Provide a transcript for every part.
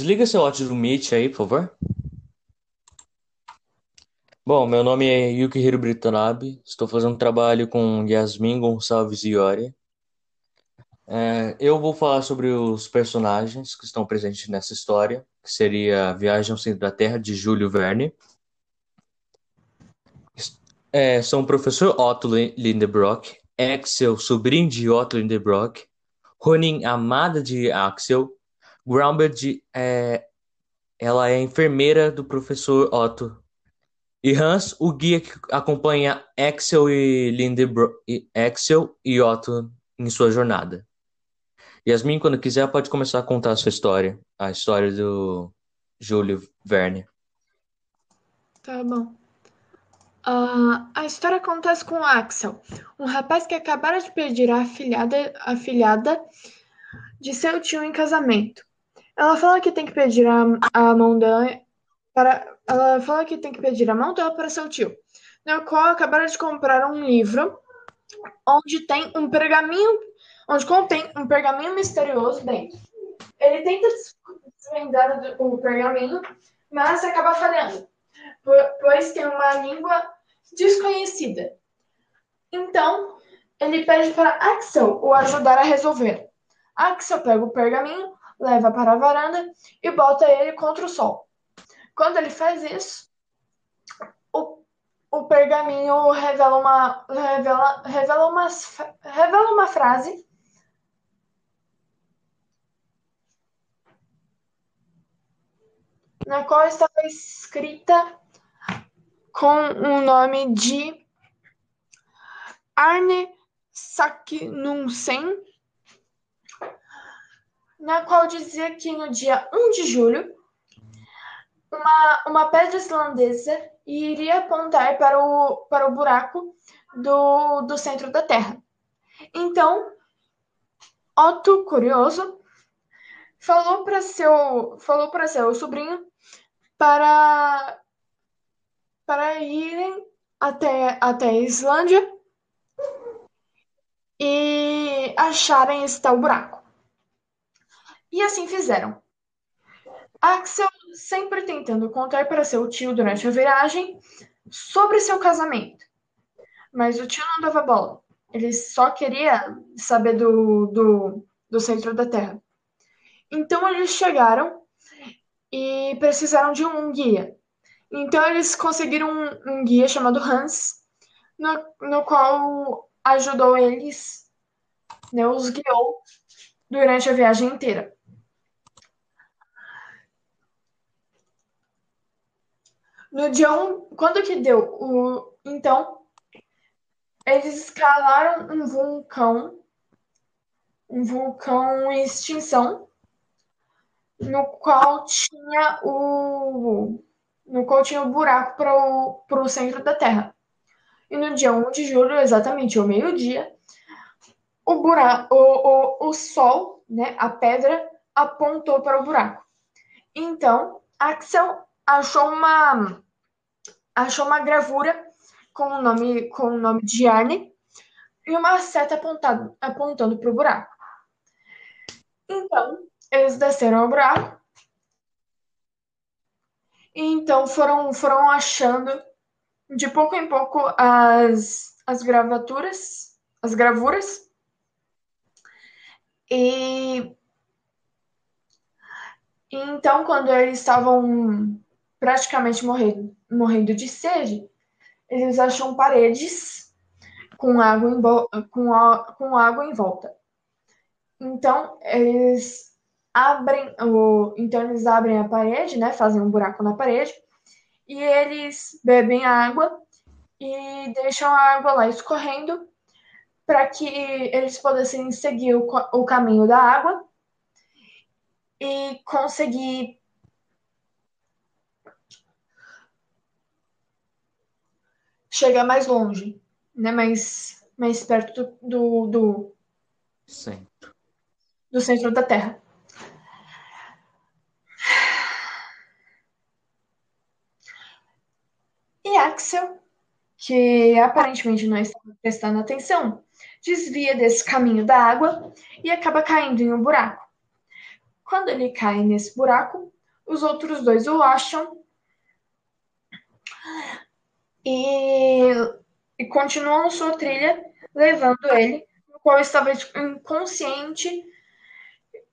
Desliga seu áudio do Meet aí, por favor. Bom, meu nome é Yukihiro Britanabe, estou fazendo trabalho com Yasmin Gonçalves Iori. É, eu vou falar sobre os personagens que estão presentes nessa história, que seria Viagem ao Centro da Terra, de Júlio Verne. É, são o professor Otto Lindebrock, Axel, sobrinho de Otto Lindebrock, Ronin, amada de Axel, Grounded, é, ela é enfermeira do professor Otto. E Hans, o guia que acompanha Axel e Lindebrock, Axel e Otto em sua jornada. Yasmin, quando quiser, pode começar a contar a sua história, a história do Júlio Verne. Tá bom. Uh, a história acontece com Axel, um rapaz que acabara de pedir a afilhada, afilhada de seu tio em casamento. Ela fala que tem que pedir a, a mão dela para. Ela fala que tem que pedir a mão dela para seu tio, no qual acabara de comprar um livro onde tem um pergaminho, onde contém um pergaminho misterioso dentro. Ele tenta desvendar o pergaminho, mas acaba falhando pois tem uma língua desconhecida. Então, ele pede para Axel o ajudar a resolver. Axel pega o pergaminho, leva para a varanda e bota ele contra o sol. Quando ele faz isso, o, o pergaminho revela uma, revela, revela, uma, revela uma frase na qual estava escrita com o nome de Arne Saknussemm, na qual dizia que no dia 1 de julho, uma, uma pedra islandesa iria apontar para o, para o buraco do, do centro da Terra. Então, Otto, curioso, falou para seu, falou para seu sobrinho para para irem até, até a Islândia e acharem esse tal buraco. E assim fizeram. Axel sempre tentando contar para seu tio durante a viagem sobre seu casamento. Mas o tio não dava bola. Ele só queria saber do, do, do centro da Terra. Então eles chegaram e precisaram de um guia. Então eles conseguiram um, um guia chamado Hans, no, no qual ajudou eles, né, os guiou durante a viagem inteira. No dia 1, um, quando que deu? O, então, eles escalaram um vulcão, um vulcão em extinção, no qual tinha o no qual tinha um buraco para o centro da Terra. E no dia 1 de julho, exatamente ao meio-dia, o, buraco, o, o, o Sol, né, a pedra, apontou para o buraco. Então, Axel achou uma, achou uma gravura com o nome, com o nome de Arne e uma seta apontado, apontando para o buraco. Então, eles desceram ao buraco então foram, foram achando de pouco em pouco as, as gravaturas, as gravuras. E então, quando eles estavam praticamente morrendo, morrendo de sede, eles acham paredes com água em, com, a, com água em volta. Então, eles abrem o, então eles abrem a parede, né, fazem um buraco na parede e eles bebem água e deixam a água lá escorrendo para que eles pudessem seguir o, o caminho da água e conseguir chegar mais longe, né, mais, mais perto do, do centro. do centro da Terra. E Axel, que aparentemente não estava prestando atenção, desvia desse caminho da água e acaba caindo em um buraco. Quando ele cai nesse buraco, os outros dois o acham e, e continuam sua trilha, levando ele, no qual estava inconsciente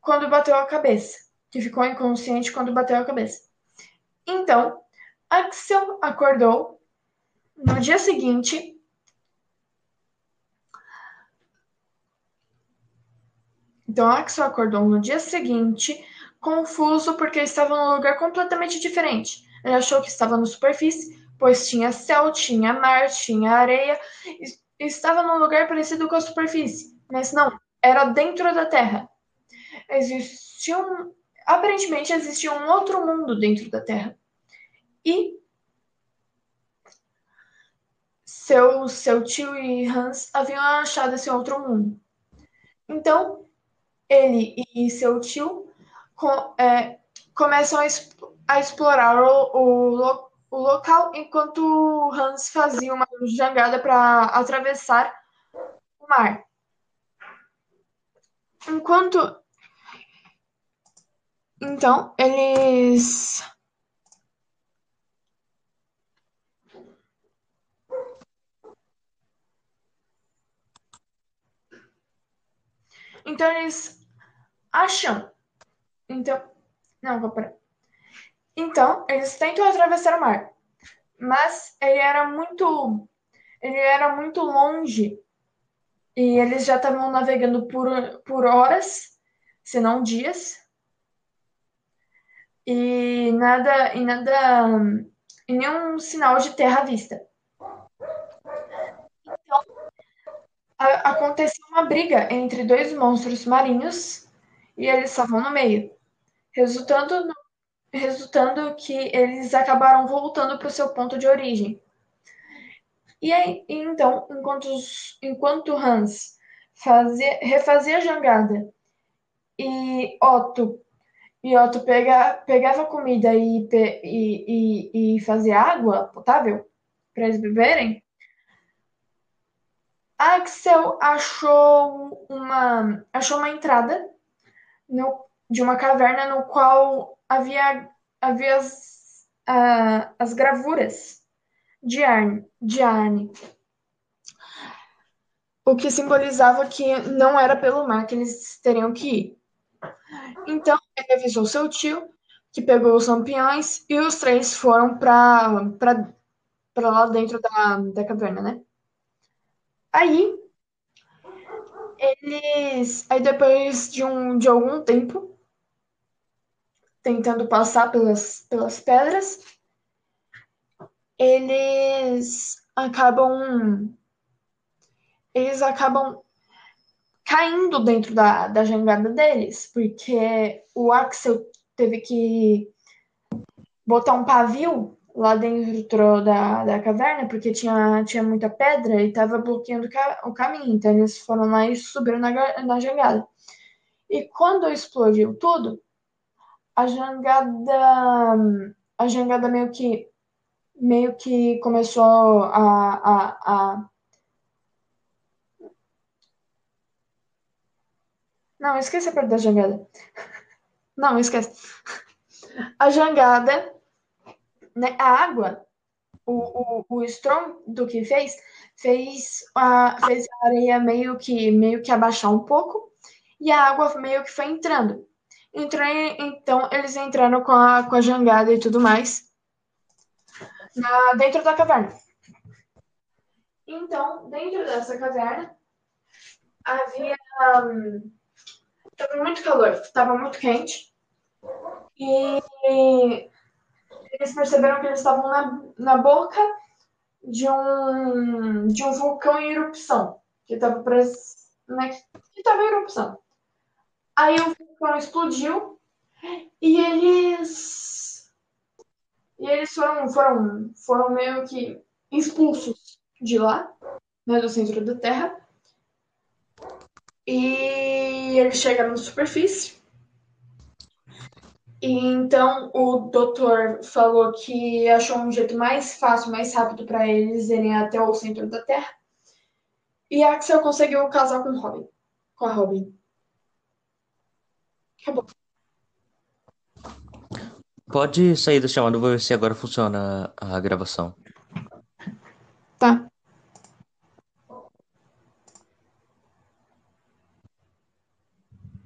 quando bateu a cabeça. Que ficou inconsciente quando bateu a cabeça. Então, Axel acordou no dia seguinte. Então, Axel acordou no dia seguinte, confuso porque estava num lugar completamente diferente. Ele achou que estava na superfície, pois tinha céu, tinha mar, tinha areia, e estava num lugar parecido com a superfície, mas não, era dentro da Terra. Existia um, aparentemente existia um outro mundo dentro da Terra. E seu, seu tio e Hans haviam achado esse outro mundo. Então, ele e seu tio com, é, começam a, a explorar o, o, o, local enquanto Hans fazia uma jangada para atravessar o mar. Enquanto. Então, eles. Então eles acham. Então. Não, vou parar. Então, eles tentam atravessar o mar. Mas ele era muito. Ele era muito longe. E eles já estavam navegando por, por horas, se não dias. E nada. E nada. E nenhum sinal de terra à vista. Então, a, aconteceu uma briga entre dois monstros marinhos e eles estavam no meio, resultando, no, resultando que eles acabaram voltando para o seu ponto de origem. E aí, então, enquanto, enquanto Hans fazia, refazia a jangada e Otto e Otto pega, pegava comida e, e, e, e fazia água potável para eles beberem, Axel achou uma, achou uma entrada no, de uma caverna no qual havia, havia as, uh, as gravuras de Arne, de Arne, o que simbolizava que não era pelo mar que eles teriam que ir. Então, ele avisou seu tio, que pegou os lampiões, e os três foram para lá dentro da, da caverna, né? Aí, eles. Aí depois de, um, de algum tempo, tentando passar pelas, pelas pedras, eles acabam. Eles acabam caindo dentro da, da jangada deles, porque o Axel teve que botar um pavio lá dentro da, da caverna, porque tinha, tinha muita pedra e estava bloqueando o caminho. Então eles foram lá e subiram na, na jangada. E quando explodiu tudo, a jangada, a jangada meio que meio que começou a, a, a... Não, esquece a parte da jangada. Não, esquece. A jangada né, a água, o, o, o Strong do que fez, fez a, fez a areia meio que, meio que abaixar um pouco e a água meio que foi entrando. Entrei, então, eles entraram com a, com a jangada e tudo mais na, dentro da caverna. Então, dentro dessa caverna, havia. Um, tava muito calor, estava muito quente. E eles perceberam que eles estavam na, na boca de um, de um vulcão em erupção, que estava né, que estava em erupção. Aí o vulcão explodiu e eles e eles foram foram foram meio que expulsos de lá, né, do centro da Terra. E eles chegaram na superfície e então o doutor falou que achou um jeito mais fácil, mais rápido para eles irem até o centro da Terra. E Axel conseguiu casar com Robin. Com a Robin. Tá Acabou. Pode sair do chamado. vou ver se agora funciona a gravação. Tá.